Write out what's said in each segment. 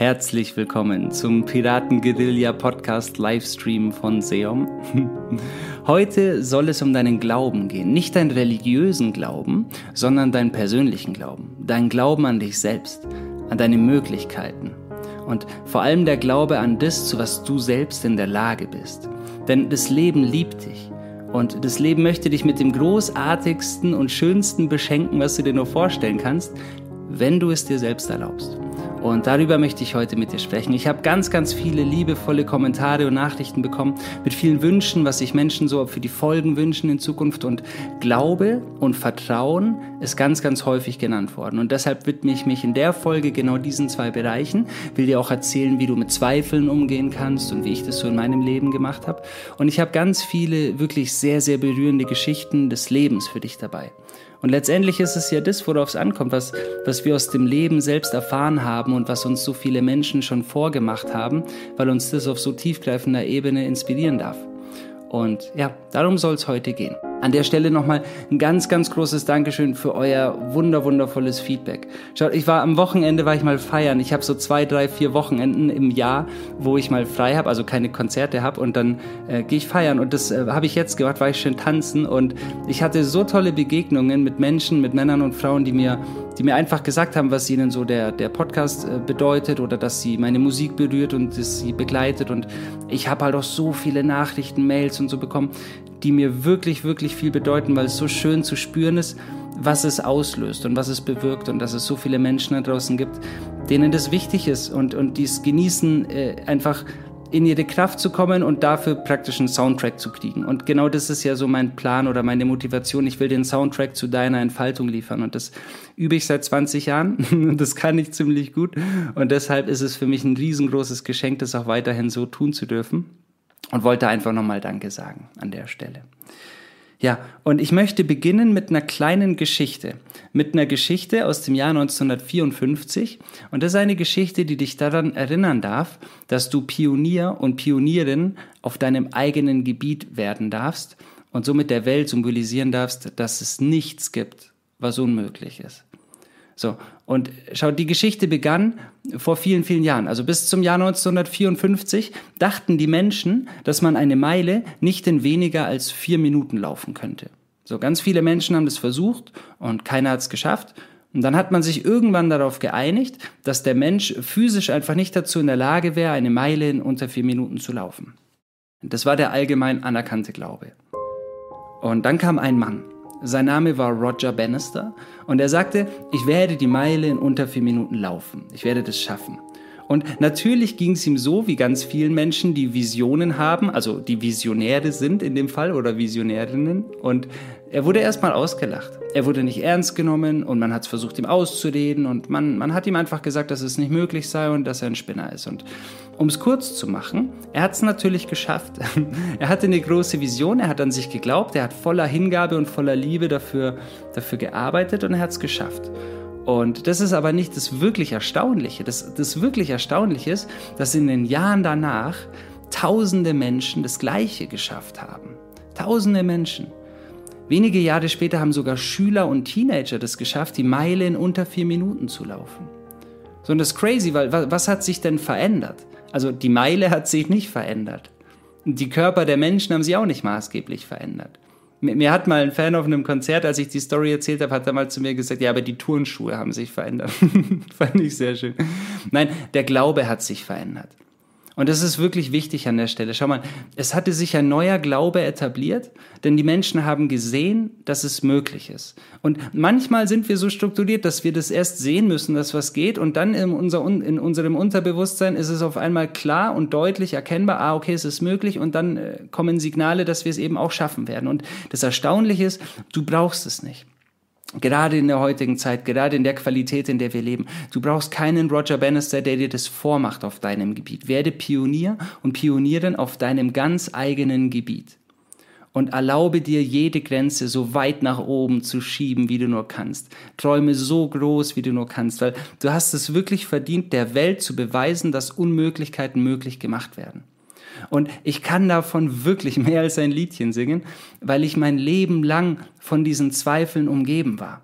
Herzlich willkommen zum Piraten-Guerilla Podcast Livestream von Seom. Heute soll es um deinen Glauben gehen. Nicht deinen religiösen Glauben, sondern deinen persönlichen Glauben. Dein Glauben an dich selbst, an deine Möglichkeiten. Und vor allem der Glaube an das, zu was du selbst in der Lage bist. Denn das Leben liebt dich. Und das Leben möchte dich mit dem großartigsten und schönsten beschenken, was du dir nur vorstellen kannst, wenn du es dir selbst erlaubst. Und darüber möchte ich heute mit dir sprechen. Ich habe ganz, ganz viele liebevolle Kommentare und Nachrichten bekommen mit vielen Wünschen, was sich Menschen so für die Folgen wünschen in Zukunft. Und Glaube und Vertrauen ist ganz, ganz häufig genannt worden. Und deshalb widme ich mich in der Folge genau diesen zwei Bereichen. Will dir auch erzählen, wie du mit Zweifeln umgehen kannst und wie ich das so in meinem Leben gemacht habe. Und ich habe ganz viele wirklich sehr, sehr berührende Geschichten des Lebens für dich dabei. Und letztendlich ist es ja das, worauf es ankommt, was, was wir aus dem Leben selbst erfahren haben und was uns so viele Menschen schon vorgemacht haben, weil uns das auf so tiefgreifender Ebene inspirieren darf. Und ja, darum soll es heute gehen. An der Stelle nochmal ein ganz, ganz großes Dankeschön für euer wunder, wundervolles Feedback. Schaut, ich war am Wochenende, war ich mal feiern. Ich habe so zwei, drei, vier Wochenenden im Jahr, wo ich mal frei habe, also keine Konzerte habe und dann äh, gehe ich feiern. Und das äh, habe ich jetzt gemacht, war ich schön tanzen und ich hatte so tolle Begegnungen mit Menschen, mit Männern und Frauen, die mir, die mir einfach gesagt haben, was ihnen so der, der Podcast äh, bedeutet oder dass sie meine Musik berührt und dass sie begleitet. Und ich habe halt auch so viele Nachrichten, Mails und so bekommen, die mir wirklich, wirklich viel bedeuten, weil es so schön zu spüren ist, was es auslöst und was es bewirkt und dass es so viele Menschen da draußen gibt, denen das wichtig ist und, und die es genießen, äh, einfach in ihre Kraft zu kommen und dafür praktisch einen Soundtrack zu kriegen. Und genau das ist ja so mein Plan oder meine Motivation. Ich will den Soundtrack zu deiner Entfaltung liefern. Und das übe ich seit 20 Jahren. Und das kann ich ziemlich gut. Und deshalb ist es für mich ein riesengroßes Geschenk, das auch weiterhin so tun zu dürfen und wollte einfach nochmal Danke sagen an der Stelle. Ja, und ich möchte beginnen mit einer kleinen Geschichte. Mit einer Geschichte aus dem Jahr 1954. Und das ist eine Geschichte, die dich daran erinnern darf, dass du Pionier und Pionierin auf deinem eigenen Gebiet werden darfst und somit der Welt symbolisieren darfst, dass es nichts gibt, was unmöglich ist. So, und schau, die Geschichte begann vor vielen, vielen Jahren. Also bis zum Jahr 1954 dachten die Menschen, dass man eine Meile nicht in weniger als vier Minuten laufen könnte. So, ganz viele Menschen haben das versucht und keiner hat es geschafft. Und dann hat man sich irgendwann darauf geeinigt, dass der Mensch physisch einfach nicht dazu in der Lage wäre, eine Meile in unter vier Minuten zu laufen. Das war der allgemein anerkannte Glaube. Und dann kam ein Mann sein Name war Roger Bannister und er sagte, ich werde die Meile in unter vier Minuten laufen. Ich werde das schaffen. Und natürlich ging es ihm so, wie ganz vielen Menschen, die Visionen haben, also die Visionäre sind in dem Fall oder Visionärinnen. Und er wurde erstmal ausgelacht. Er wurde nicht ernst genommen und man hat es versucht, ihm auszureden und man, man hat ihm einfach gesagt, dass es nicht möglich sei und dass er ein Spinner ist. Und um es kurz zu machen, er hat es natürlich geschafft. er hatte eine große Vision, er hat an sich geglaubt, er hat voller Hingabe und voller Liebe dafür, dafür gearbeitet und er hat es geschafft. Und das ist aber nicht das wirklich Erstaunliche. Das, das wirklich Erstaunliche ist, dass in den Jahren danach tausende Menschen das Gleiche geschafft haben. Tausende Menschen. Wenige Jahre später haben sogar Schüler und Teenager das geschafft, die Meile in unter vier Minuten zu laufen. So, und das ist crazy, weil was hat sich denn verändert? Also die Meile hat sich nicht verändert. Die Körper der Menschen haben sich auch nicht maßgeblich verändert. Mir, hat mal ein Fan auf einem Konzert, als ich die Story erzählt habe, hat er mal zu mir gesagt, ja, aber die Turnschuhe haben sich verändert. Fand ich sehr schön. Nein, der Glaube hat sich verändert. Und das ist wirklich wichtig an der Stelle. Schau mal, es hatte sich ein neuer Glaube etabliert, denn die Menschen haben gesehen, dass es möglich ist. Und manchmal sind wir so strukturiert, dass wir das erst sehen müssen, dass was geht, und dann in, unser, in unserem Unterbewusstsein ist es auf einmal klar und deutlich erkennbar, ah, okay, es ist möglich, und dann äh, kommen Signale, dass wir es eben auch schaffen werden. Und das Erstaunliche ist, du brauchst es nicht. Gerade in der heutigen Zeit, gerade in der Qualität, in der wir leben. Du brauchst keinen Roger Bannister, der dir das vormacht auf deinem Gebiet. Werde Pionier und Pionierin auf deinem ganz eigenen Gebiet. Und erlaube dir, jede Grenze so weit nach oben zu schieben, wie du nur kannst. Träume so groß, wie du nur kannst, weil du hast es wirklich verdient, der Welt zu beweisen, dass Unmöglichkeiten möglich gemacht werden. Und ich kann davon wirklich mehr als ein Liedchen singen, weil ich mein Leben lang von diesen Zweifeln umgeben war.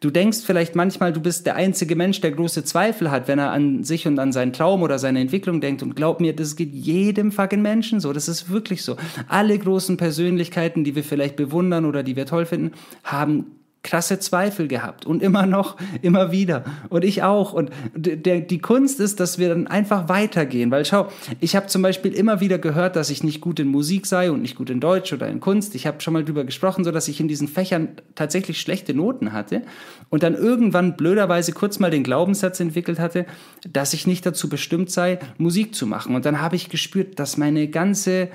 Du denkst vielleicht manchmal, du bist der einzige Mensch, der große Zweifel hat, wenn er an sich und an seinen Traum oder seine Entwicklung denkt. Und glaub mir, das geht jedem fucking Menschen so. Das ist wirklich so. Alle großen Persönlichkeiten, die wir vielleicht bewundern oder die wir toll finden, haben krasse Zweifel gehabt und immer noch, immer wieder. Und ich auch. Und der, die Kunst ist, dass wir dann einfach weitergehen. Weil schau, ich habe zum Beispiel immer wieder gehört, dass ich nicht gut in Musik sei und nicht gut in Deutsch oder in Kunst. Ich habe schon mal drüber gesprochen, so dass ich in diesen Fächern tatsächlich schlechte Noten hatte und dann irgendwann blöderweise kurz mal den Glaubenssatz entwickelt hatte, dass ich nicht dazu bestimmt sei, Musik zu machen. Und dann habe ich gespürt, dass meine ganze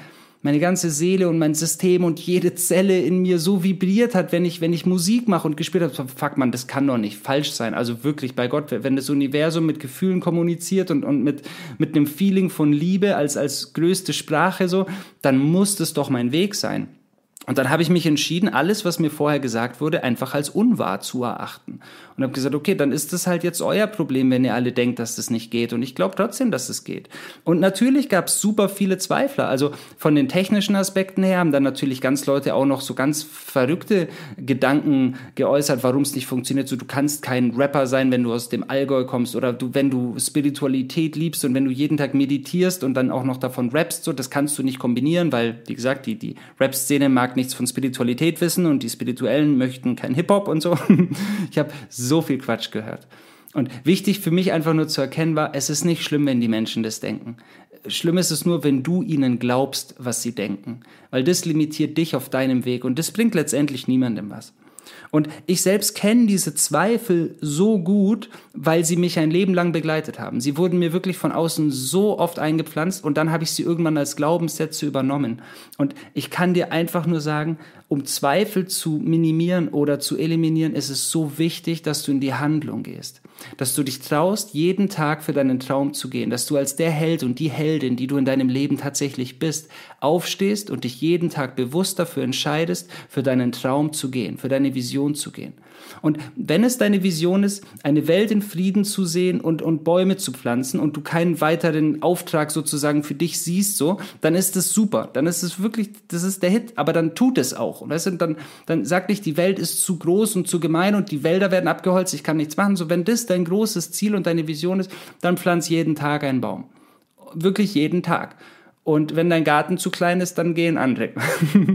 meine ganze Seele und mein System und jede Zelle in mir so vibriert hat, wenn ich, wenn ich Musik mache und gespielt habe, fuck man, das kann doch nicht falsch sein. Also wirklich bei Gott, wenn das Universum mit Gefühlen kommuniziert und, und mit, mit einem Feeling von Liebe als, als größte Sprache so, dann muss das doch mein Weg sein. Und dann habe ich mich entschieden, alles, was mir vorher gesagt wurde, einfach als unwahr zu erachten. Und habe gesagt, okay, dann ist das halt jetzt euer Problem, wenn ihr alle denkt, dass das nicht geht. Und ich glaube trotzdem, dass es geht. Und natürlich gab es super viele Zweifler. Also von den technischen Aspekten her haben dann natürlich ganz Leute auch noch so ganz verrückte Gedanken geäußert, warum es nicht funktioniert. So, du kannst kein Rapper sein, wenn du aus dem Allgäu kommst oder du, wenn du Spiritualität liebst und wenn du jeden Tag meditierst und dann auch noch davon rappst, so, das kannst du nicht kombinieren, weil, wie gesagt, die, die Rap-Szene mag nichts von Spiritualität wissen und die Spirituellen möchten kein Hip-Hop und so. Ich habe so viel Quatsch gehört. Und wichtig für mich einfach nur zu erkennen war, es ist nicht schlimm, wenn die Menschen das denken. Schlimm ist es nur, wenn du ihnen glaubst, was sie denken. Weil das limitiert dich auf deinem Weg und das bringt letztendlich niemandem was. Und ich selbst kenne diese Zweifel so gut, weil sie mich ein Leben lang begleitet haben. Sie wurden mir wirklich von außen so oft eingepflanzt und dann habe ich sie irgendwann als Glaubenssätze übernommen. Und ich kann dir einfach nur sagen, um Zweifel zu minimieren oder zu eliminieren, ist es so wichtig, dass du in die Handlung gehst. Dass du dich traust, jeden Tag für deinen Traum zu gehen. Dass du als der Held und die Heldin, die du in deinem Leben tatsächlich bist, aufstehst und dich jeden Tag bewusst dafür entscheidest, für deinen Traum zu gehen, für deine Vision zu gehen. Und wenn es deine Vision ist, eine Welt in Frieden zu sehen und, und Bäume zu pflanzen und du keinen weiteren Auftrag sozusagen für dich siehst, so, dann ist es super. Dann ist es wirklich, das ist der Hit. Aber dann tut es auch. Und weißt du, dann, dann sag nicht, die Welt ist zu groß und zu gemein und die Wälder werden abgeholzt, ich kann nichts machen. So, wenn das dein großes Ziel und deine Vision ist, dann pflanz jeden Tag einen Baum. Wirklich jeden Tag. Und wenn dein Garten zu klein ist, dann gehen andere.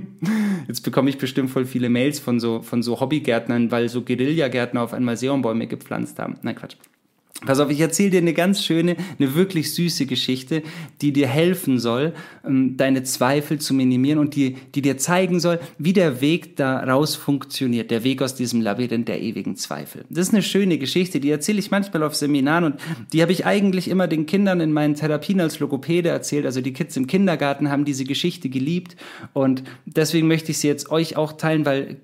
Jetzt bekomme ich bestimmt voll viele Mails von so, von so Hobbygärtnern, weil so Guerillagärtner auf einmal Seonbäume gepflanzt haben. Nein, Quatsch. Pass auf, ich erzähle dir eine ganz schöne, eine wirklich süße Geschichte, die dir helfen soll, ähm, deine Zweifel zu minimieren und die, die dir zeigen soll, wie der Weg daraus funktioniert, der Weg aus diesem Labyrinth der ewigen Zweifel. Das ist eine schöne Geschichte, die erzähle ich manchmal auf Seminaren und die habe ich eigentlich immer den Kindern in meinen Therapien als Logopäde erzählt. Also die Kids im Kindergarten haben diese Geschichte geliebt und deswegen möchte ich sie jetzt euch auch teilen, weil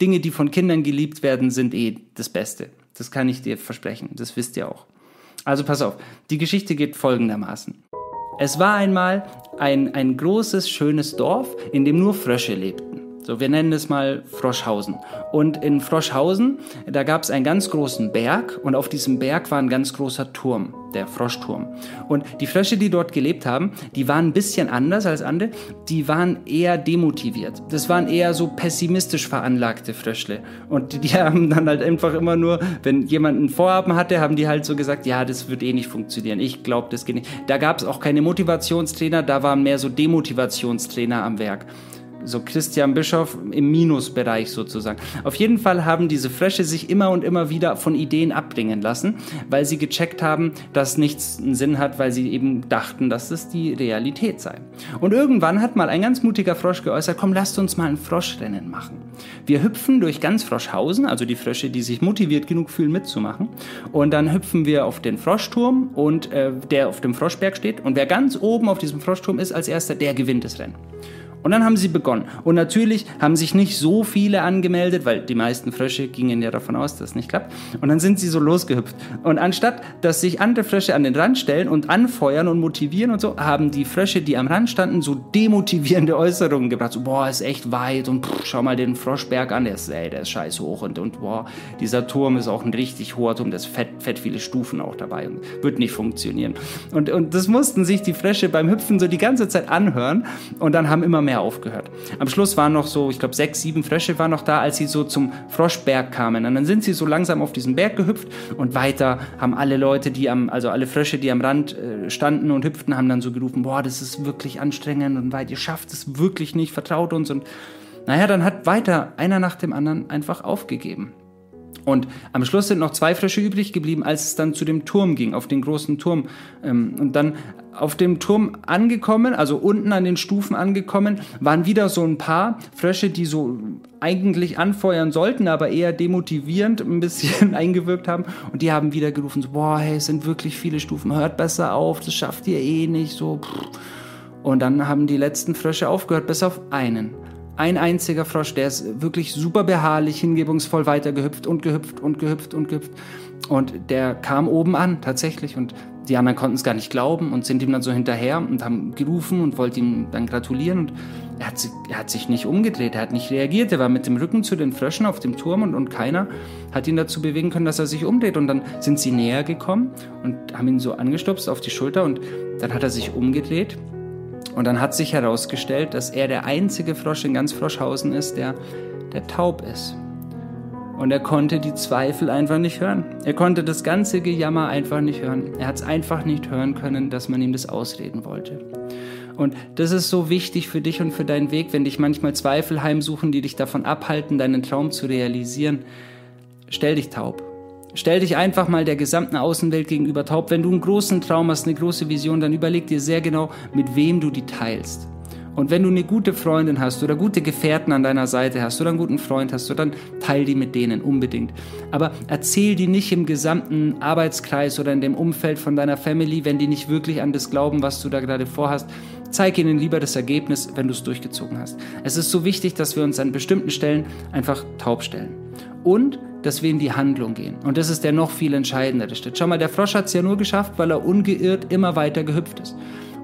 Dinge, die von Kindern geliebt werden, sind eh das Beste. Das kann ich dir versprechen. Das wisst ihr auch. Also pass auf. Die Geschichte geht folgendermaßen. Es war einmal ein, ein großes, schönes Dorf, in dem nur Frösche lebten. So, wir nennen es mal Froschhausen. Und in Froschhausen, da gab es einen ganz großen Berg und auf diesem Berg war ein ganz großer Turm, der Froschturm. Und die Frösche, die dort gelebt haben, die waren ein bisschen anders als andere. Die waren eher demotiviert. Das waren eher so pessimistisch veranlagte Fröschle. Und die, die haben dann halt einfach immer nur, wenn jemand ein Vorhaben hatte, haben die halt so gesagt, ja, das wird eh nicht funktionieren. Ich glaube, das geht nicht. Da gab es auch keine Motivationstrainer, da waren mehr so Demotivationstrainer am Werk so Christian Bischof im Minusbereich sozusagen. Auf jeden Fall haben diese Frösche sich immer und immer wieder von Ideen abbringen lassen, weil sie gecheckt haben, dass nichts einen Sinn hat, weil sie eben dachten, dass es die Realität sei. Und irgendwann hat mal ein ganz mutiger Frosch geäußert, komm, lasst uns mal ein Froschrennen machen. Wir hüpfen durch ganz Froschhausen, also die Frösche, die sich motiviert genug fühlen mitzumachen, und dann hüpfen wir auf den Froschturm und äh, der auf dem Froschberg steht und wer ganz oben auf diesem Froschturm ist als erster, der gewinnt das Rennen. Und dann haben sie begonnen. Und natürlich haben sich nicht so viele angemeldet, weil die meisten Frösche gingen ja davon aus, dass es nicht klappt. Und dann sind sie so losgehüpft. Und anstatt, dass sich andere Frösche an den Rand stellen und anfeuern und motivieren und so, haben die Frösche, die am Rand standen, so demotivierende Äußerungen gebracht. So, boah, ist echt weit und pff, schau mal den Froschberg an, der ist, ey, der ist scheiß hoch und, und boah, dieser Turm ist auch ein richtig hoher Turm, da ist fett, fett viele Stufen auch dabei und wird nicht funktionieren. Und, und das mussten sich die Frösche beim Hüpfen so die ganze Zeit anhören und dann haben immer mehr mehr aufgehört. Am Schluss waren noch so, ich glaube, sechs, sieben Frösche waren noch da, als sie so zum Froschberg kamen. Und dann sind sie so langsam auf diesen Berg gehüpft und weiter haben alle Leute, die am, also alle Frösche, die am Rand äh, standen und hüpften, haben dann so gerufen, boah, das ist wirklich anstrengend und weit, ihr schafft es wirklich nicht, vertraut uns. Und naja, dann hat weiter einer nach dem anderen einfach aufgegeben. Und am Schluss sind noch zwei Frösche übrig geblieben, als es dann zu dem Turm ging, auf den großen Turm. Ähm, und dann auf dem Turm angekommen, also unten an den Stufen angekommen, waren wieder so ein paar Frösche, die so eigentlich anfeuern sollten, aber eher demotivierend ein bisschen eingewirkt haben. Und die haben wieder gerufen, so, boah, hey, es sind wirklich viele Stufen, hört besser auf, das schafft ihr eh nicht, so. Und dann haben die letzten Frösche aufgehört, bis auf einen ein einziger Frosch, der ist wirklich super beharrlich, hingebungsvoll weitergehüpft und gehüpft und gehüpft und gehüpft. Und der kam oben an, tatsächlich. Und die anderen konnten es gar nicht glauben und sind ihm dann so hinterher und haben gerufen und wollten ihm dann gratulieren. Und er hat, sich, er hat sich nicht umgedreht, er hat nicht reagiert. Er war mit dem Rücken zu den Fröschen auf dem Turm und, und keiner hat ihn dazu bewegen können, dass er sich umdreht. Und dann sind sie näher gekommen und haben ihn so angestupst auf die Schulter und dann hat er sich umgedreht und dann hat sich herausgestellt, dass er der einzige Frosch in ganz Froschhausen ist, der, der taub ist. Und er konnte die Zweifel einfach nicht hören. Er konnte das ganze Gejammer einfach nicht hören. Er hat es einfach nicht hören können, dass man ihm das ausreden wollte. Und das ist so wichtig für dich und für deinen Weg, wenn dich manchmal Zweifel heimsuchen, die dich davon abhalten, deinen Traum zu realisieren. Stell dich taub. Stell dich einfach mal der gesamten Außenwelt gegenüber taub. Wenn du einen großen Traum hast, eine große Vision, dann überleg dir sehr genau, mit wem du die teilst. Und wenn du eine gute Freundin hast oder gute Gefährten an deiner Seite hast oder einen guten Freund hast, dann teil die mit denen unbedingt. Aber erzähl die nicht im gesamten Arbeitskreis oder in dem Umfeld von deiner Family, wenn die nicht wirklich an das glauben, was du da gerade vorhast. Zeig ihnen lieber das Ergebnis, wenn du es durchgezogen hast. Es ist so wichtig, dass wir uns an bestimmten Stellen einfach taub stellen. Und dass wir in die Handlung gehen. Und das ist der noch viel entscheidendere Schritt. Schau mal, der Frosch hat es ja nur geschafft, weil er ungeirrt immer weiter gehüpft ist.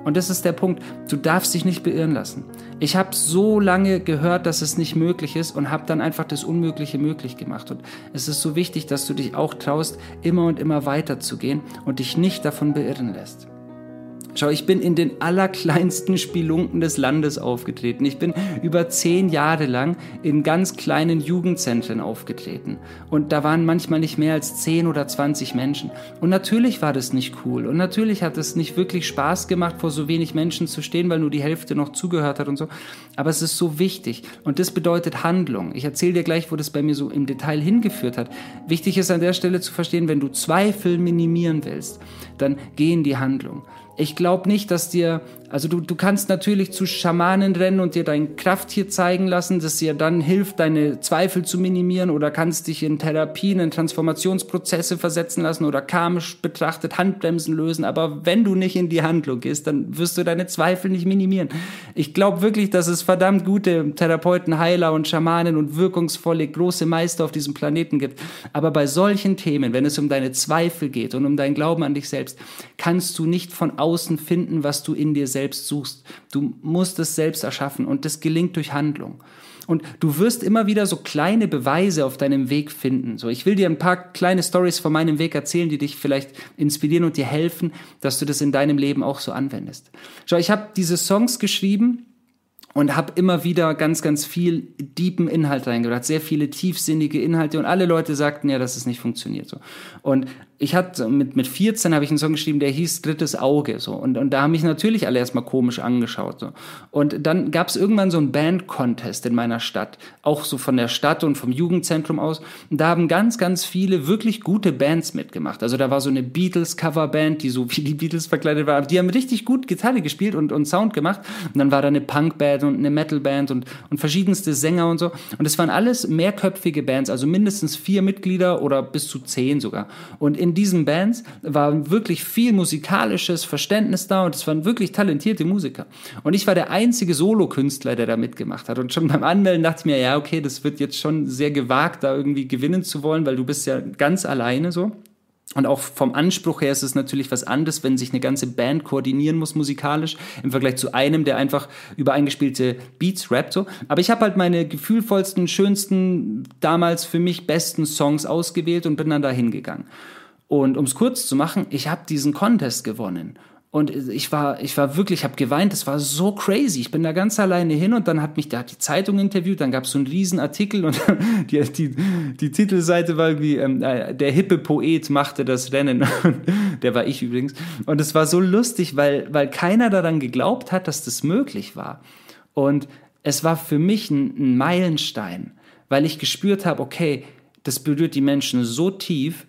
Und das ist der Punkt. Du darfst dich nicht beirren lassen. Ich habe so lange gehört, dass es nicht möglich ist und habe dann einfach das Unmögliche möglich gemacht. Und es ist so wichtig, dass du dich auch traust, immer und immer weiter zu gehen und dich nicht davon beirren lässt. Schau, ich bin in den allerkleinsten Spelunken des Landes aufgetreten. Ich bin über zehn Jahre lang in ganz kleinen Jugendzentren aufgetreten. Und da waren manchmal nicht mehr als zehn oder zwanzig Menschen. Und natürlich war das nicht cool. Und natürlich hat es nicht wirklich Spaß gemacht, vor so wenig Menschen zu stehen, weil nur die Hälfte noch zugehört hat und so. Aber es ist so wichtig. Und das bedeutet Handlung. Ich erzähle dir gleich, wo das bei mir so im Detail hingeführt hat. Wichtig ist an der Stelle zu verstehen, wenn du Zweifel minimieren willst, dann geh in die Handlung. Ich glaube nicht, dass dir, also du, du kannst natürlich zu Schamanen rennen und dir dein Krafttier zeigen lassen, das dir dann hilft, deine Zweifel zu minimieren oder kannst dich in Therapien, in Transformationsprozesse versetzen lassen oder karmisch betrachtet Handbremsen lösen. Aber wenn du nicht in die Handlung gehst, dann wirst du deine Zweifel nicht minimieren. Ich glaube wirklich, dass es verdammt gute Therapeuten, Heiler und Schamanen und wirkungsvolle große Meister auf diesem Planeten gibt. Aber bei solchen Themen, wenn es um deine Zweifel geht und um deinen Glauben an dich selbst, kannst du nicht von außen finden, was du in dir selbst suchst. Du musst es selbst erschaffen und das gelingt durch Handlung. Und du wirst immer wieder so kleine Beweise auf deinem Weg finden. So, ich will dir ein paar kleine Stories von meinem Weg erzählen, die dich vielleicht inspirieren und dir helfen, dass du das in deinem Leben auch so anwendest. Schau, ich habe diese Songs geschrieben und habe immer wieder ganz, ganz viel deepen Inhalt reingebracht, sehr viele tiefsinnige Inhalte und alle Leute sagten ja, dass es nicht funktioniert so. Und ich hatte mit, mit 14 habe ich einen Song geschrieben, der hieß Drittes Auge. So. Und, und da haben mich natürlich alle erstmal komisch angeschaut. So. Und dann gab es irgendwann so einen Band-Contest in meiner Stadt, auch so von der Stadt und vom Jugendzentrum aus. Und da haben ganz, ganz viele wirklich gute Bands mitgemacht. Also da war so eine Beatles-Coverband, die so wie die Beatles verkleidet war. Die haben richtig gut Gitarre gespielt und, und Sound gemacht. Und dann war da eine Punkband und eine Metalband und, und verschiedenste Sänger und so. Und es waren alles mehrköpfige Bands, also mindestens vier Mitglieder oder bis zu zehn sogar. Und in in diesen Bands war wirklich viel musikalisches Verständnis da und es waren wirklich talentierte Musiker. Und ich war der einzige Solokünstler, der da mitgemacht hat. Und schon beim Anmelden dachte ich mir, ja, okay, das wird jetzt schon sehr gewagt, da irgendwie gewinnen zu wollen, weil du bist ja ganz alleine so. Und auch vom Anspruch her ist es natürlich was anderes, wenn sich eine ganze Band koordinieren muss musikalisch im Vergleich zu einem, der einfach über eingespielte Beats rappt so. Aber ich habe halt meine gefühlvollsten, schönsten, damals für mich besten Songs ausgewählt und bin dann da hingegangen. Und um es kurz zu machen, ich habe diesen Contest gewonnen. Und ich war, ich war wirklich, ich habe geweint, das war so crazy. Ich bin da ganz alleine hin und dann hat mich, da hat die Zeitung interviewt, dann gab es so einen riesen Artikel und die, die, die Titelseite war irgendwie, ähm, äh, der hippe Poet machte das Rennen. der war ich übrigens. Und es war so lustig, weil, weil keiner daran geglaubt hat, dass das möglich war. Und es war für mich ein, ein Meilenstein, weil ich gespürt habe, okay, das berührt die Menschen so tief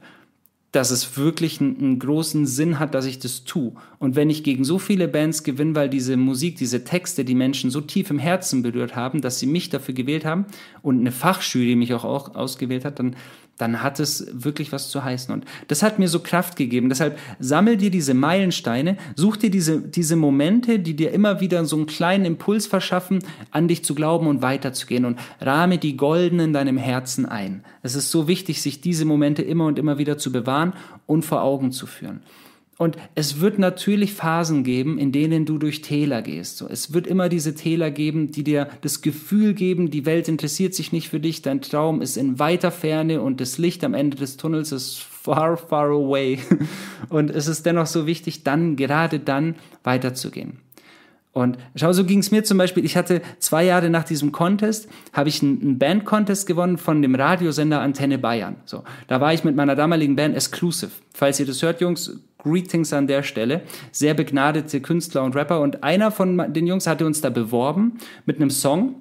dass es wirklich einen, großen Sinn hat, dass ich das tue. Und wenn ich gegen so viele Bands gewinne, weil diese Musik, diese Texte die Menschen so tief im Herzen berührt haben, dass sie mich dafür gewählt haben und eine Fachjury mich auch ausgewählt hat, dann dann hat es wirklich was zu heißen. Und das hat mir so Kraft gegeben. Deshalb sammel dir diese Meilensteine, such dir diese, diese Momente, die dir immer wieder so einen kleinen Impuls verschaffen, an dich zu glauben und weiterzugehen und rahme die Golden in deinem Herzen ein. Es ist so wichtig, sich diese Momente immer und immer wieder zu bewahren und vor Augen zu führen. Und es wird natürlich Phasen geben, in denen du durch Täler gehst. So, es wird immer diese Täler geben, die dir das Gefühl geben, die Welt interessiert sich nicht für dich, dein Traum ist in weiter Ferne und das Licht am Ende des Tunnels ist far, far away. Und es ist dennoch so wichtig, dann, gerade dann weiterzugehen. Und schau, so ging es mir zum Beispiel. Ich hatte zwei Jahre nach diesem Contest, habe ich einen, Band-Contest gewonnen von dem Radiosender Antenne Bayern. So, da war ich mit meiner damaligen Band Exclusive. Falls ihr das hört, Jungs, Greetings an der Stelle. Sehr begnadete Künstler und Rapper. Und einer von den Jungs hatte uns da beworben mit einem Song.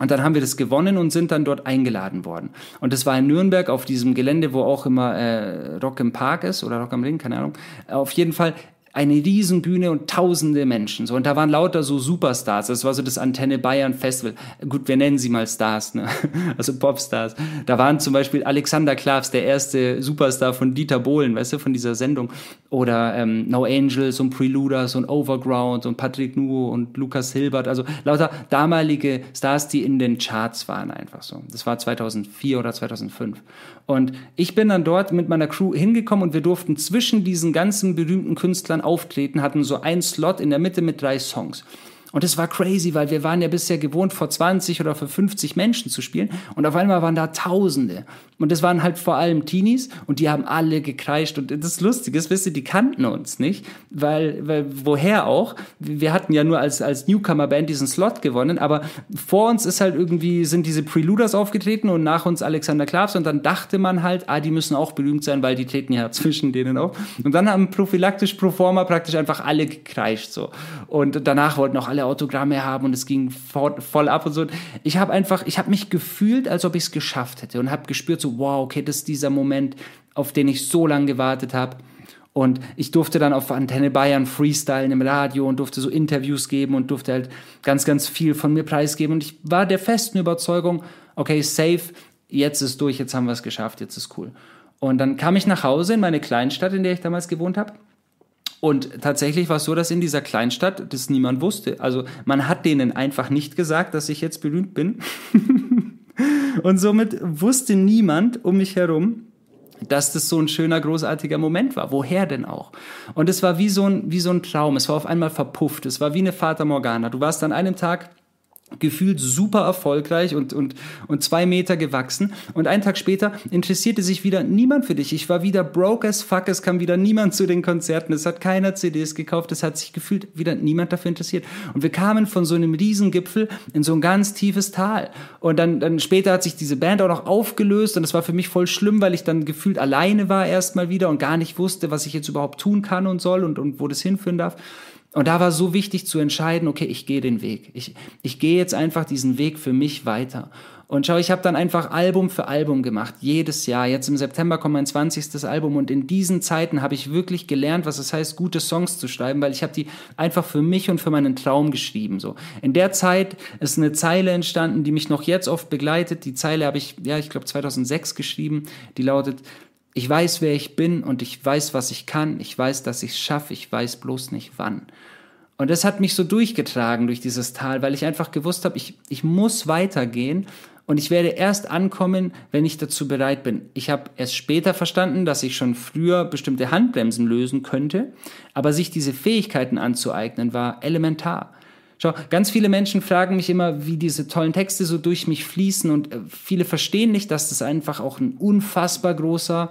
Und dann haben wir das gewonnen und sind dann dort eingeladen worden. Und das war in Nürnberg auf diesem Gelände, wo auch immer äh, Rock im Park ist oder Rock am Ring, keine Ahnung. Auf jeden Fall eine Riesenbühne und tausende Menschen. So, und da waren lauter so Superstars. Das war so das Antenne Bayern Festival. Gut, wir nennen sie mal Stars, ne? also Popstars. Da waren zum Beispiel Alexander Klavs, der erste Superstar von Dieter Bohlen, weißt du, von dieser Sendung. Oder ähm, No Angels und Preluders und Overground und Patrick Nuo und Lukas Hilbert. Also lauter damalige Stars, die in den Charts waren einfach so. Das war 2004 oder 2005. Und ich bin dann dort mit meiner Crew hingekommen und wir durften zwischen diesen ganzen berühmten Künstlern auftreten, hatten so einen Slot in der Mitte mit drei Songs. Und es war crazy, weil wir waren ja bisher gewohnt, vor 20 oder vor 50 Menschen zu spielen. Und auf einmal waren da Tausende. Und das waren halt vor allem Teenies und die haben alle gekreischt. Und das Lustige ist, wisst ihr, die kannten uns nicht, weil, weil woher auch? Wir hatten ja nur als, als Newcomer-Band diesen Slot gewonnen, aber vor uns ist halt irgendwie, sind diese Preluders aufgetreten und nach uns Alexander Klavs und dann dachte man halt, ah, die müssen auch berühmt sein, weil die treten ja zwischen denen auf. Und dann haben prophylaktisch pro forma praktisch einfach alle gekreischt so. Und danach wollten auch alle Autogramme haben und es ging voll, voll ab und so. Ich habe einfach, ich habe mich gefühlt, als ob ich es geschafft hätte und habe gespürt so, wow, okay, das ist dieser Moment, auf den ich so lange gewartet habe. Und ich durfte dann auf Antenne Bayern freestylen im Radio und durfte so Interviews geben und durfte halt ganz, ganz viel von mir preisgeben. Und ich war der festen Überzeugung, okay, safe, jetzt ist durch, jetzt haben wir es geschafft, jetzt ist cool. Und dann kam ich nach Hause in meine Kleinstadt, in der ich damals gewohnt habe. Und tatsächlich war es so, dass in dieser Kleinstadt das niemand wusste. Also man hat denen einfach nicht gesagt, dass ich jetzt berühmt bin. Und somit wusste niemand um mich herum, dass das so ein schöner, großartiger Moment war. Woher denn auch? Und es war wie so ein, wie so ein Traum. Es war auf einmal verpufft. Es war wie eine Fata Morgana. Du warst an einem Tag gefühlt super erfolgreich und, und, und zwei Meter gewachsen. Und einen Tag später interessierte sich wieder niemand für dich. Ich war wieder broke as fuck. Es kam wieder niemand zu den Konzerten. Es hat keiner CDs gekauft. Es hat sich gefühlt wieder niemand dafür interessiert. Und wir kamen von so einem Riesengipfel in so ein ganz tiefes Tal. Und dann, dann später hat sich diese Band auch noch aufgelöst. Und das war für mich voll schlimm, weil ich dann gefühlt alleine war erstmal wieder und gar nicht wusste, was ich jetzt überhaupt tun kann und soll und, und wo das hinführen darf. Und da war so wichtig zu entscheiden, okay, ich gehe den Weg. Ich, ich gehe jetzt einfach diesen Weg für mich weiter. Und schau, ich habe dann einfach Album für Album gemacht, jedes Jahr. Jetzt im September kommt mein 20. Album und in diesen Zeiten habe ich wirklich gelernt, was es heißt, gute Songs zu schreiben, weil ich habe die einfach für mich und für meinen Traum geschrieben. So In der Zeit ist eine Zeile entstanden, die mich noch jetzt oft begleitet. Die Zeile habe ich, ja, ich glaube 2006 geschrieben, die lautet, ich weiß, wer ich bin und ich weiß, was ich kann. Ich weiß, dass ich es schaffe. Ich weiß bloß nicht wann. Und das hat mich so durchgetragen durch dieses Tal, weil ich einfach gewusst habe, ich, ich muss weitergehen und ich werde erst ankommen, wenn ich dazu bereit bin. Ich habe erst später verstanden, dass ich schon früher bestimmte Handbremsen lösen könnte, aber sich diese Fähigkeiten anzueignen war elementar. Schau, ganz viele Menschen fragen mich immer, wie diese tollen Texte so durch mich fließen und äh, viele verstehen nicht, dass das einfach auch ein unfassbar großer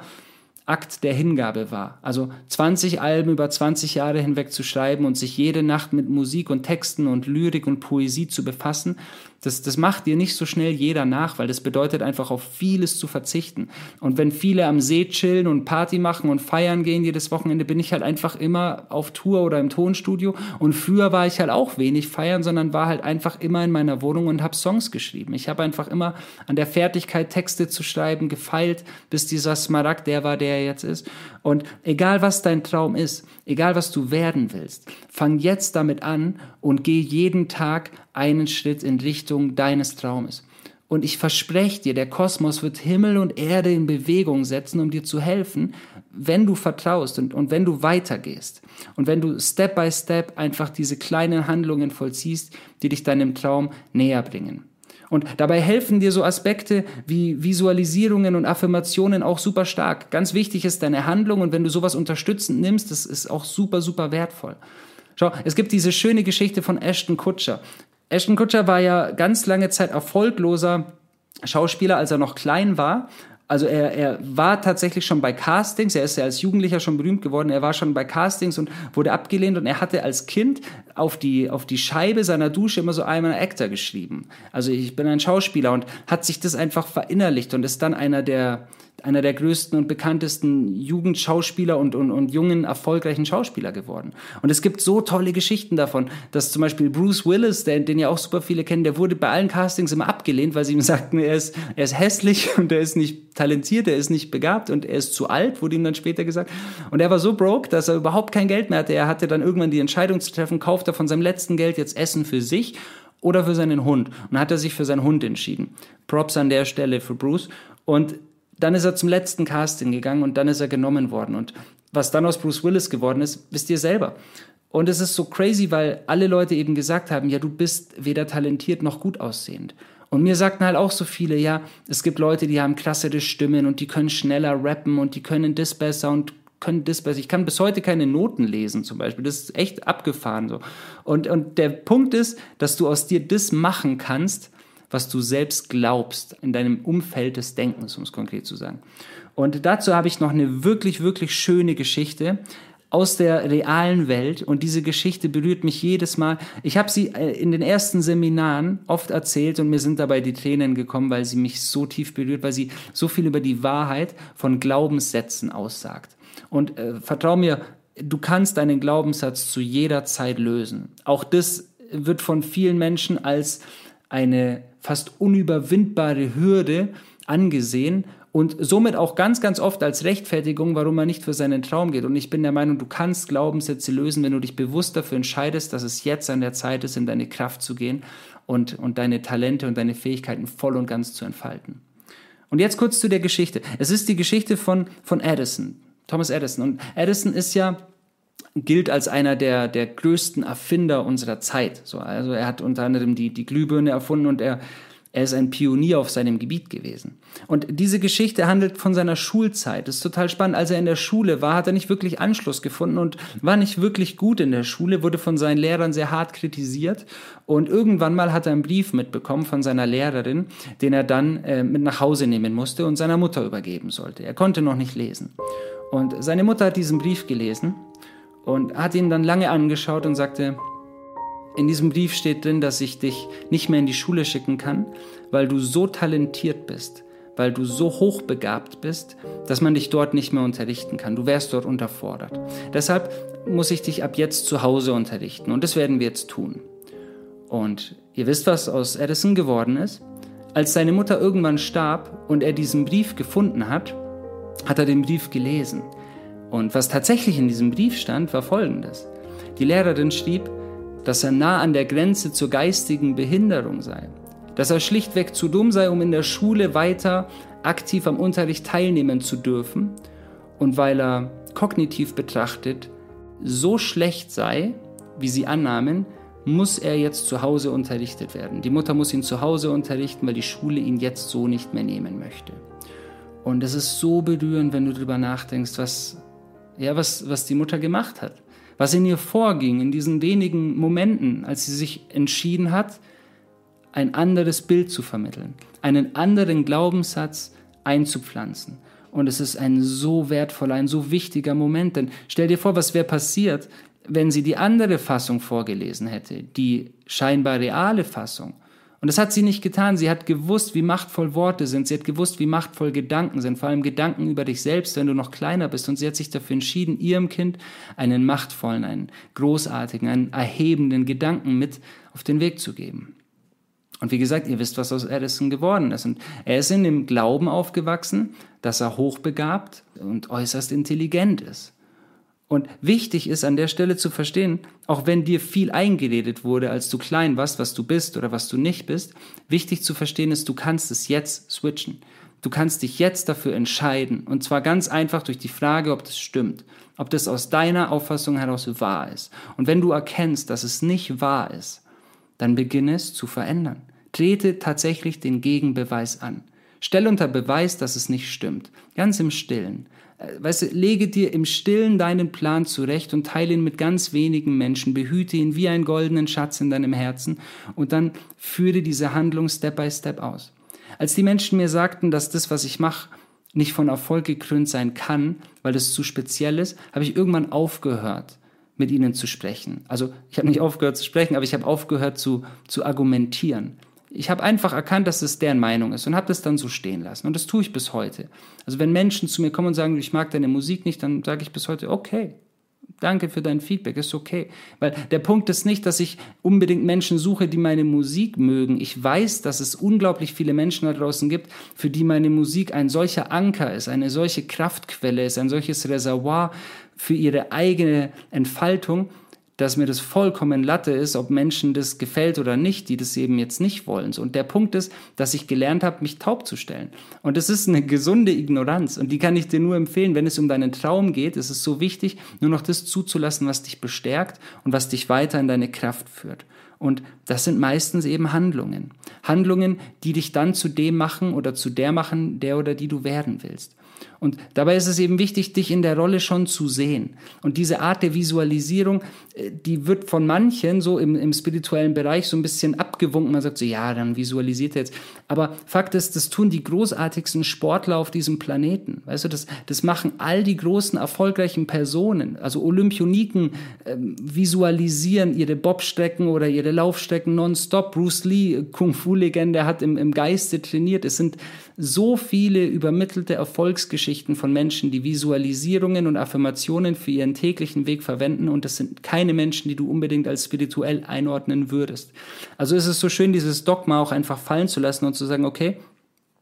Akt der Hingabe war. Also 20 Alben über 20 Jahre hinweg zu schreiben und sich jede Nacht mit Musik und Texten und Lyrik und Poesie zu befassen, das, das macht dir nicht so schnell jeder nach, weil das bedeutet einfach auf vieles zu verzichten. Und wenn viele am See chillen und Party machen und feiern gehen jedes Wochenende, bin ich halt einfach immer auf Tour oder im Tonstudio. Und früher war ich halt auch wenig feiern, sondern war halt einfach immer in meiner Wohnung und habe Songs geschrieben. Ich habe einfach immer an der Fertigkeit, Texte zu schreiben, gefeilt, bis dieser Smaragd der war, der er jetzt ist. Und egal was dein Traum ist, egal was du werden willst, fang jetzt damit an und geh jeden Tag einen Schritt in Richtung deines Traumes. Und ich verspreche dir, der Kosmos wird Himmel und Erde in Bewegung setzen, um dir zu helfen, wenn du vertraust und, und wenn du weitergehst. Und wenn du Step by Step einfach diese kleinen Handlungen vollziehst, die dich deinem Traum näher bringen. Und dabei helfen dir so Aspekte wie Visualisierungen und Affirmationen auch super stark. Ganz wichtig ist deine Handlung und wenn du sowas unterstützend nimmst, das ist auch super, super wertvoll. Schau, es gibt diese schöne Geschichte von Ashton Kutscher. Ashton Kutscher war ja ganz lange Zeit erfolgloser Schauspieler, als er noch klein war. Also er, er war tatsächlich schon bei Castings, er ist ja als Jugendlicher schon berühmt geworden, er war schon bei Castings und wurde abgelehnt und er hatte als Kind auf die, auf die Scheibe seiner Dusche immer so einmal Actor geschrieben. Also ich bin ein Schauspieler und hat sich das einfach verinnerlicht und ist dann einer der, einer der größten und bekanntesten Jugendschauspieler und, und, und jungen, erfolgreichen Schauspieler geworden. Und es gibt so tolle Geschichten davon, dass zum Beispiel Bruce Willis, der, den ja auch super viele kennen, der wurde bei allen Castings immer abgelehnt, weil sie ihm sagten, er ist, er ist hässlich und er ist nicht talentiert, er ist nicht begabt und er ist zu alt, wurde ihm dann später gesagt. Und er war so broke, dass er überhaupt kein Geld mehr hatte. Er hatte dann irgendwann die Entscheidung zu treffen, kauft er von seinem letzten Geld jetzt Essen für sich oder für seinen Hund. Und dann hat er sich für seinen Hund entschieden. Props an der Stelle für Bruce. Und dann ist er zum letzten Casting gegangen und dann ist er genommen worden. Und was dann aus Bruce Willis geworden ist, wisst ihr selber. Und es ist so crazy, weil alle Leute eben gesagt haben, ja, du bist weder talentiert noch gut aussehend. Und mir sagten halt auch so viele, ja, es gibt Leute, die haben klassere Stimmen und die können schneller rappen und die können das besser und können das besser. Ich kann bis heute keine Noten lesen zum Beispiel. Das ist echt abgefahren so. Und, und der Punkt ist, dass du aus dir das machen kannst, was du selbst glaubst, in deinem Umfeld des Denkens, um es konkret zu sagen. Und dazu habe ich noch eine wirklich, wirklich schöne Geschichte aus der realen Welt und diese Geschichte berührt mich jedes Mal. Ich habe sie äh, in den ersten Seminaren oft erzählt und mir sind dabei die Tränen gekommen, weil sie mich so tief berührt, weil sie so viel über die Wahrheit von Glaubenssätzen aussagt. Und äh, vertrau mir, du kannst deinen Glaubenssatz zu jeder Zeit lösen. Auch das wird von vielen Menschen als eine fast unüberwindbare Hürde angesehen und somit auch ganz, ganz oft als Rechtfertigung, warum man nicht für seinen Traum geht. Und ich bin der Meinung, du kannst Glaubenssätze lösen, wenn du dich bewusst dafür entscheidest, dass es jetzt an der Zeit ist, in deine Kraft zu gehen und, und deine Talente und deine Fähigkeiten voll und ganz zu entfalten. Und jetzt kurz zu der Geschichte. Es ist die Geschichte von, von Edison, Thomas Edison. Und Edison ist ja gilt als einer der, der größten Erfinder unserer Zeit. So, also er hat unter anderem die, die Glühbirne erfunden und er, er ist ein Pionier auf seinem Gebiet gewesen. Und diese Geschichte handelt von seiner Schulzeit. Das ist total spannend. Als er in der Schule war, hat er nicht wirklich Anschluss gefunden und war nicht wirklich gut in der Schule, wurde von seinen Lehrern sehr hart kritisiert. Und irgendwann mal hat er einen Brief mitbekommen von seiner Lehrerin, den er dann äh, mit nach Hause nehmen musste und seiner Mutter übergeben sollte. Er konnte noch nicht lesen. Und seine Mutter hat diesen Brief gelesen und hat ihn dann lange angeschaut und sagte, in diesem Brief steht drin, dass ich dich nicht mehr in die Schule schicken kann, weil du so talentiert bist, weil du so hochbegabt bist, dass man dich dort nicht mehr unterrichten kann. Du wärst dort unterfordert. Deshalb muss ich dich ab jetzt zu Hause unterrichten und das werden wir jetzt tun. Und ihr wisst, was aus Edison geworden ist? Als seine Mutter irgendwann starb und er diesen Brief gefunden hat, hat er den Brief gelesen. Und was tatsächlich in diesem Brief stand, war folgendes. Die Lehrerin schrieb, dass er nah an der Grenze zur geistigen Behinderung sei, dass er schlichtweg zu dumm sei, um in der Schule weiter aktiv am Unterricht teilnehmen zu dürfen und weil er kognitiv betrachtet so schlecht sei, wie sie annahmen, muss er jetzt zu Hause unterrichtet werden. Die Mutter muss ihn zu Hause unterrichten, weil die Schule ihn jetzt so nicht mehr nehmen möchte. Und es ist so berührend, wenn du darüber nachdenkst, was ja, was, was die Mutter gemacht hat, was in ihr vorging in diesen wenigen Momenten, als sie sich entschieden hat, ein anderes Bild zu vermitteln, einen anderen Glaubenssatz einzupflanzen. Und es ist ein so wertvoller, ein so wichtiger Moment. Denn stell dir vor, was wäre passiert, wenn sie die andere Fassung vorgelesen hätte, die scheinbar reale Fassung. Und das hat sie nicht getan. Sie hat gewusst, wie machtvoll Worte sind. Sie hat gewusst, wie machtvoll Gedanken sind. Vor allem Gedanken über dich selbst, wenn du noch kleiner bist. Und sie hat sich dafür entschieden, ihrem Kind einen machtvollen, einen großartigen, einen erhebenden Gedanken mit auf den Weg zu geben. Und wie gesagt, ihr wisst, was aus Edison geworden ist. Und er ist in dem Glauben aufgewachsen, dass er hochbegabt und äußerst intelligent ist. Und wichtig ist an der Stelle zu verstehen, auch wenn dir viel eingeredet wurde, als du klein warst, was du bist oder was du nicht bist, wichtig zu verstehen ist, du kannst es jetzt switchen. Du kannst dich jetzt dafür entscheiden. Und zwar ganz einfach durch die Frage, ob das stimmt. Ob das aus deiner Auffassung heraus wahr ist. Und wenn du erkennst, dass es nicht wahr ist, dann beginne es zu verändern. Trete tatsächlich den Gegenbeweis an. Stell unter Beweis, dass es nicht stimmt. Ganz im Stillen. Äh, weißt du, lege dir im Stillen deinen Plan zurecht und teile ihn mit ganz wenigen Menschen, behüte ihn wie einen goldenen Schatz in deinem Herzen und dann führe diese Handlung Step by Step aus. Als die Menschen mir sagten, dass das, was ich mache, nicht von Erfolg gekrönt sein kann, weil das zu speziell ist, habe ich irgendwann aufgehört, mit ihnen zu sprechen. Also ich habe nicht aufgehört zu sprechen, aber ich habe aufgehört zu, zu argumentieren. Ich habe einfach erkannt, dass es deren Meinung ist und habe das dann so stehen lassen. Und das tue ich bis heute. Also wenn Menschen zu mir kommen und sagen, ich mag deine Musik nicht, dann sage ich bis heute, okay, danke für dein Feedback, ist okay. Weil der Punkt ist nicht, dass ich unbedingt Menschen suche, die meine Musik mögen. Ich weiß, dass es unglaublich viele Menschen da draußen gibt, für die meine Musik ein solcher Anker ist, eine solche Kraftquelle ist, ein solches Reservoir für ihre eigene Entfaltung dass mir das vollkommen Latte ist, ob Menschen das gefällt oder nicht, die das eben jetzt nicht wollen. Und der Punkt ist, dass ich gelernt habe, mich taub zu stellen. Und das ist eine gesunde Ignoranz und die kann ich dir nur empfehlen, wenn es um deinen Traum geht. Es ist so wichtig, nur noch das zuzulassen, was dich bestärkt und was dich weiter in deine Kraft führt. Und das sind meistens eben Handlungen. Handlungen, die dich dann zu dem machen oder zu der machen, der oder die du werden willst. Und dabei ist es eben wichtig, dich in der Rolle schon zu sehen. Und diese Art der Visualisierung, äh, die wird von manchen so im, im spirituellen Bereich so ein bisschen abgewunken. Man sagt so, ja, dann visualisiert er jetzt. Aber Fakt ist, das tun die großartigsten Sportler auf diesem Planeten. Weißt du, das, das machen all die großen, erfolgreichen Personen. Also Olympioniken äh, visualisieren ihre Bobstrecken oder ihre Laufstrecken nonstop. Bruce Lee, Kung-Fu-Legende, hat im, im Geiste trainiert. Es sind so viele übermittelte Erfolgsgeschichten von Menschen, die Visualisierungen und Affirmationen für ihren täglichen Weg verwenden. Und das sind keine Menschen, die du unbedingt als spirituell einordnen würdest. Also ist es so schön, dieses Dogma auch einfach fallen zu lassen und zu sagen, okay,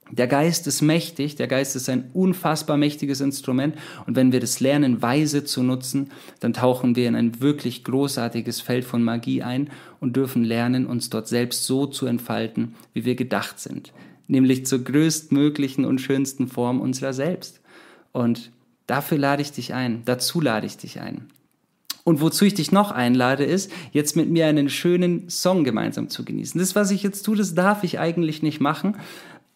der Geist ist mächtig, der Geist ist ein unfassbar mächtiges Instrument. Und wenn wir das lernen, weise zu nutzen, dann tauchen wir in ein wirklich großartiges Feld von Magie ein und dürfen lernen, uns dort selbst so zu entfalten, wie wir gedacht sind nämlich zur größtmöglichen und schönsten Form unserer selbst. Und dafür lade ich dich ein, dazu lade ich dich ein. Und wozu ich dich noch einlade, ist, jetzt mit mir einen schönen Song gemeinsam zu genießen. Das, was ich jetzt tue, das darf ich eigentlich nicht machen.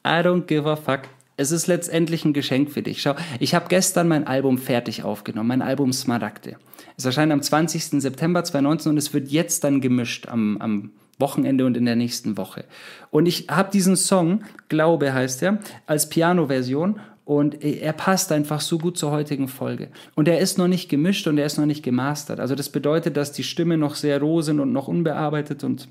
I don't give a fuck. Es ist letztendlich ein Geschenk für dich. Schau, ich habe gestern mein Album fertig aufgenommen, mein Album Smaragde. Es erscheint am 20. September 2019 und es wird jetzt dann gemischt am, am Wochenende und in der nächsten Woche. Und ich habe diesen Song, Glaube heißt er, als Piano-Version und er passt einfach so gut zur heutigen Folge. Und er ist noch nicht gemischt und er ist noch nicht gemastert. Also das bedeutet, dass die Stimme noch sehr roh sind und noch unbearbeitet und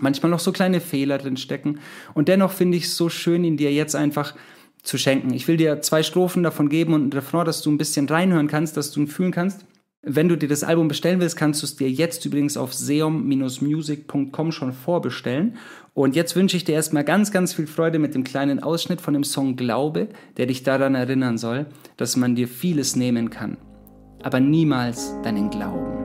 manchmal noch so kleine Fehler drin stecken. Und dennoch finde ich es so schön, ihn dir jetzt einfach zu schenken. Ich will dir zwei Strophen davon geben und ein Refrain, dass du ein bisschen reinhören kannst, dass du ihn fühlen kannst. Wenn du dir das Album bestellen willst, kannst du es dir jetzt übrigens auf seom-music.com schon vorbestellen. Und jetzt wünsche ich dir erstmal ganz, ganz viel Freude mit dem kleinen Ausschnitt von dem Song Glaube, der dich daran erinnern soll, dass man dir vieles nehmen kann, aber niemals deinen Glauben.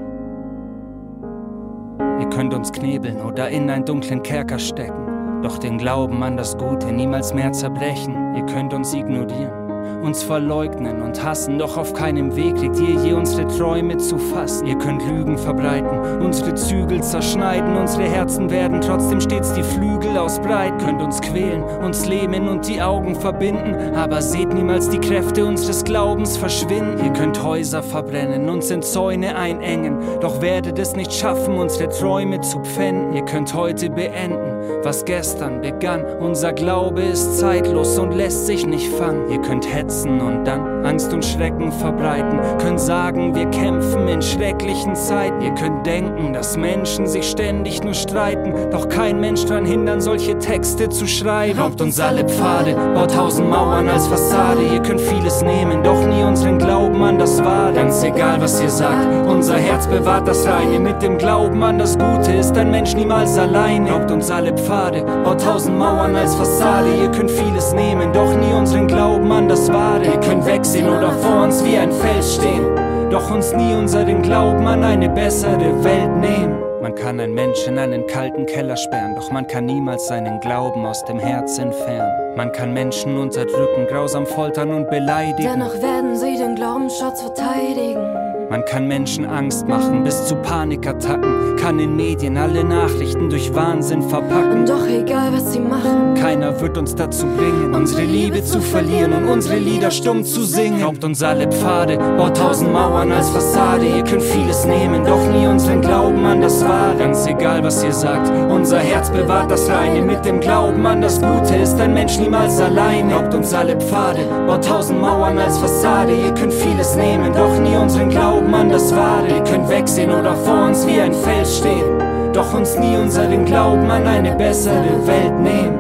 Ihr könnt uns knebeln oder in einen dunklen Kerker stecken, doch den Glauben an das Gute niemals mehr zerbrechen. Ihr könnt uns ignorieren uns verleugnen und hassen, doch auf keinem Weg liegt ihr je unsere Träume zu fassen. Ihr könnt Lügen verbreiten, unsere Zügel zerschneiden, unsere Herzen werden trotzdem stets die Flügel ausbreiten. Könnt uns quälen, uns lähmen und die Augen verbinden, aber seht niemals die Kräfte unseres Glaubens verschwinden. Ihr könnt Häuser verbrennen, uns in Zäune einengen, doch werdet es nicht schaffen, unsere Träume zu pfänden. Ihr könnt heute beenden was gestern begann. Unser Glaube ist zeitlos und lässt sich nicht fangen. Ihr könnt hetzen und dann Angst und Schrecken verbreiten. Könnt sagen, wir kämpfen in schrecklichen Zeiten. Ihr könnt denken, dass Menschen sich ständig nur streiten. Doch kein Mensch dran hindern, solche Texte zu schreiben. Raubt uns alle Pfade, baut tausend Mauern als Fassade. Ihr könnt vieles nehmen, doch nie unseren Glauben an das Wahre. Ganz egal, was ihr sagt, unser Herz bewahrt das Reine. Mit dem Glauben an das Gute ist ein Mensch niemals allein. Raubt uns alle Pfade, baut tausend Mauern als Fassade. Ihr könnt vieles nehmen, doch nie unseren Glauben an das Wahre. Ihr könnt wegsehen oder vor uns wie ein Fels stehen. Doch uns nie unseren Glauben an eine bessere Welt nehmen. Man kann einen Menschen in einen kalten Keller sperren, doch man kann niemals seinen Glauben aus dem Herz entfernen. Man kann Menschen unterdrücken, grausam foltern und beleidigen. Dennoch werden sie den Glaubensschatz verteidigen. Man kann Menschen Angst machen bis zu Panikattacken, kann in Medien alle Nachrichten durch Wahnsinn verpacken. Doch egal was sie machen, keiner wird uns dazu bringen, unsere Liebe zu verlieren und unsere Lieder stumm zu singen. Raubt uns alle Pfade, baut tausend Mauern als Fassade. Ihr könnt vieles nehmen, doch nie unseren Glauben an das Wahre. Ganz egal was ihr sagt, unser Herz bewahrt das Reine. Mit dem Glauben an das Gute ist ein Mensch niemals allein. Raubt uns alle Pfade, baut tausend Mauern als Fassade. Ihr könnt vieles nehmen, doch nie unseren Glauben Glauben an das Wahre. Ihr könnt wegsehen oder vor uns wie ein Fels stehen. Doch uns nie unseren Glauben an eine bessere Welt nehmen.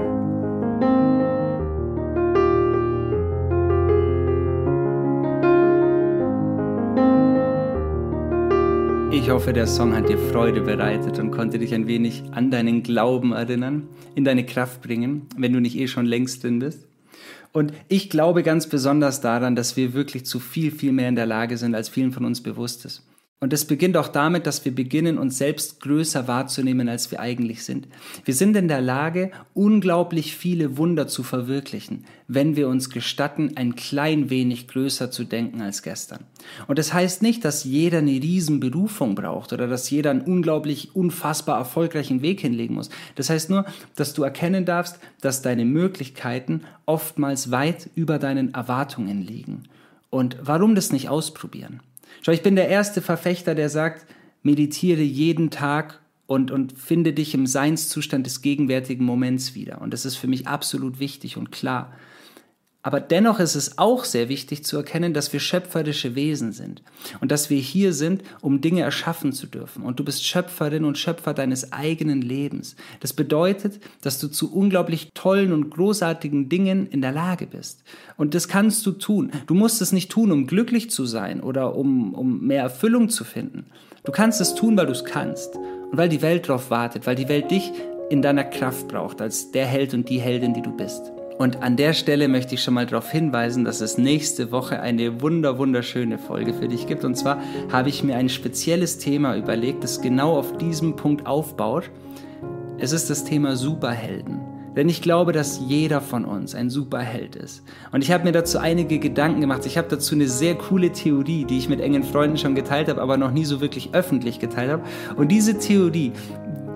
Ich hoffe, der Song hat dir Freude bereitet und konnte dich ein wenig an deinen Glauben erinnern, in deine Kraft bringen, wenn du nicht eh schon längst drin bist. Und ich glaube ganz besonders daran, dass wir wirklich zu viel, viel mehr in der Lage sind, als vielen von uns bewusst ist. Und es beginnt auch damit, dass wir beginnen, uns selbst größer wahrzunehmen, als wir eigentlich sind. Wir sind in der Lage, unglaublich viele Wunder zu verwirklichen, wenn wir uns gestatten, ein klein wenig größer zu denken als gestern. Und das heißt nicht, dass jeder eine Riesenberufung braucht oder dass jeder einen unglaublich, unfassbar erfolgreichen Weg hinlegen muss. Das heißt nur, dass du erkennen darfst, dass deine Möglichkeiten oftmals weit über deinen Erwartungen liegen. Und warum das nicht ausprobieren? Schau, ich bin der erste Verfechter, der sagt, meditiere jeden Tag und, und finde dich im Seinszustand des gegenwärtigen Moments wieder. Und das ist für mich absolut wichtig und klar. Aber dennoch ist es auch sehr wichtig zu erkennen, dass wir schöpferische Wesen sind und dass wir hier sind, um Dinge erschaffen zu dürfen. Und du bist Schöpferin und Schöpfer deines eigenen Lebens. Das bedeutet, dass du zu unglaublich tollen und großartigen Dingen in der Lage bist. Und das kannst du tun. Du musst es nicht tun, um glücklich zu sein oder um, um mehr Erfüllung zu finden. Du kannst es tun, weil du es kannst und weil die Welt darauf wartet, weil die Welt dich in deiner Kraft braucht, als der Held und die Heldin, die du bist. Und an der Stelle möchte ich schon mal darauf hinweisen, dass es nächste Woche eine wunder wunderschöne Folge für dich gibt. Und zwar habe ich mir ein spezielles Thema überlegt, das genau auf diesem Punkt aufbaut. Es ist das Thema Superhelden. Denn ich glaube, dass jeder von uns ein Superheld ist. Und ich habe mir dazu einige Gedanken gemacht. Ich habe dazu eine sehr coole Theorie, die ich mit engen Freunden schon geteilt habe, aber noch nie so wirklich öffentlich geteilt habe. Und diese Theorie,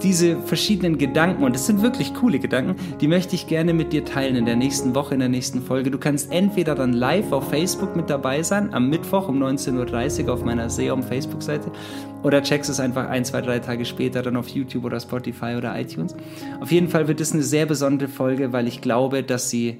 diese verschiedenen Gedanken, und es sind wirklich coole Gedanken, die möchte ich gerne mit dir teilen in der nächsten Woche, in der nächsten Folge. Du kannst entweder dann live auf Facebook mit dabei sein, am Mittwoch um 19.30 Uhr auf meiner Seom Facebook-Seite, oder checkst es einfach ein, zwei, drei Tage später dann auf YouTube oder Spotify oder iTunes. Auf jeden Fall wird es eine sehr besondere Folge, weil ich glaube, dass sie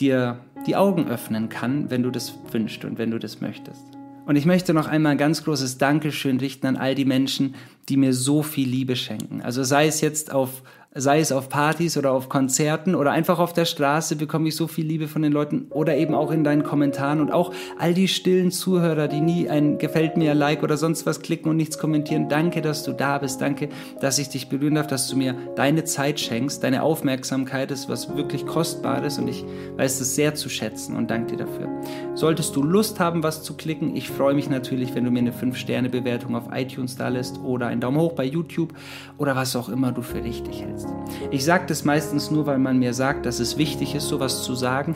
dir die Augen öffnen kann, wenn du das wünschst und wenn du das möchtest. Und ich möchte noch einmal ein ganz großes Dankeschön richten an all die Menschen, die mir so viel Liebe schenken. Also sei es jetzt auf sei es auf Partys oder auf Konzerten oder einfach auf der Straße, bekomme ich so viel Liebe von den Leuten oder eben auch in deinen Kommentaren und auch all die stillen Zuhörer, die nie ein gefällt mir, Like oder sonst was klicken und nichts kommentieren. Danke, dass du da bist. Danke, dass ich dich berühren darf, dass du mir deine Zeit schenkst. Deine Aufmerksamkeit ist was wirklich Kostbares und ich weiß es sehr zu schätzen und danke dir dafür. Solltest du Lust haben, was zu klicken, ich freue mich natürlich, wenn du mir eine 5-Sterne-Bewertung auf iTunes da lässt oder einen Daumen hoch bei YouTube oder was auch immer du für richtig hältst kannst. Ich sage das meistens nur, weil man mir sagt, dass es wichtig ist, sowas zu sagen,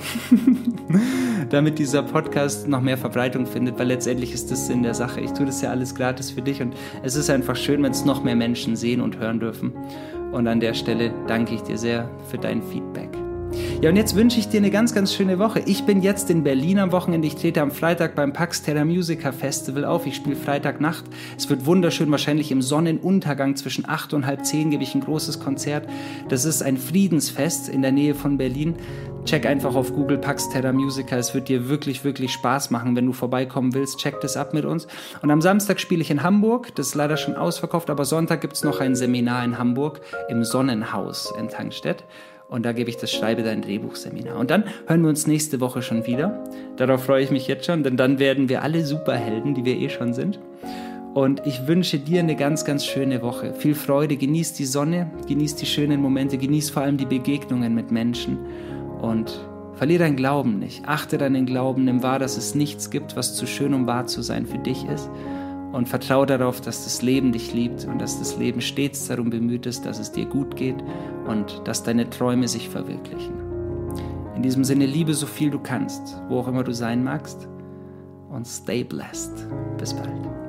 damit dieser Podcast noch mehr Verbreitung findet, weil letztendlich ist das Sinn der Sache. Ich tue das ja alles gratis für dich und es ist einfach schön, wenn es noch mehr Menschen sehen und hören dürfen. Und an der Stelle danke ich dir sehr für dein Feedback. Ja, und jetzt wünsche ich dir eine ganz, ganz schöne Woche. Ich bin jetzt in Berlin am Wochenende. Ich trete am Freitag beim Pax Terra Musica Festival auf. Ich spiele Freitagnacht. Es wird wunderschön. Wahrscheinlich im Sonnenuntergang zwischen acht und halb zehn gebe ich ein großes Konzert. Das ist ein Friedensfest in der Nähe von Berlin. Check einfach auf Google Pax Terra Musica. Es wird dir wirklich, wirklich Spaß machen, wenn du vorbeikommen willst. Check das ab mit uns. Und am Samstag spiele ich in Hamburg. Das ist leider schon ausverkauft, aber Sonntag gibt es noch ein Seminar in Hamburg im Sonnenhaus in Tankstedt. Und da gebe ich das Schreibe dein Drehbuchseminar. Und dann hören wir uns nächste Woche schon wieder. Darauf freue ich mich jetzt schon, denn dann werden wir alle Superhelden, die wir eh schon sind. Und ich wünsche dir eine ganz, ganz schöne Woche. Viel Freude, genieß die Sonne, genieß die schönen Momente, genieß vor allem die Begegnungen mit Menschen. Und verliere deinen Glauben nicht. Achte deinen Glauben, nimm wahr, dass es nichts gibt, was zu schön, um wahr zu sein für dich ist und vertraue darauf, dass das Leben dich liebt und dass das Leben stets darum bemüht ist, dass es dir gut geht und dass deine Träume sich verwirklichen. In diesem Sinne, liebe so viel du kannst, wo auch immer du sein magst und stay blessed. Bis bald.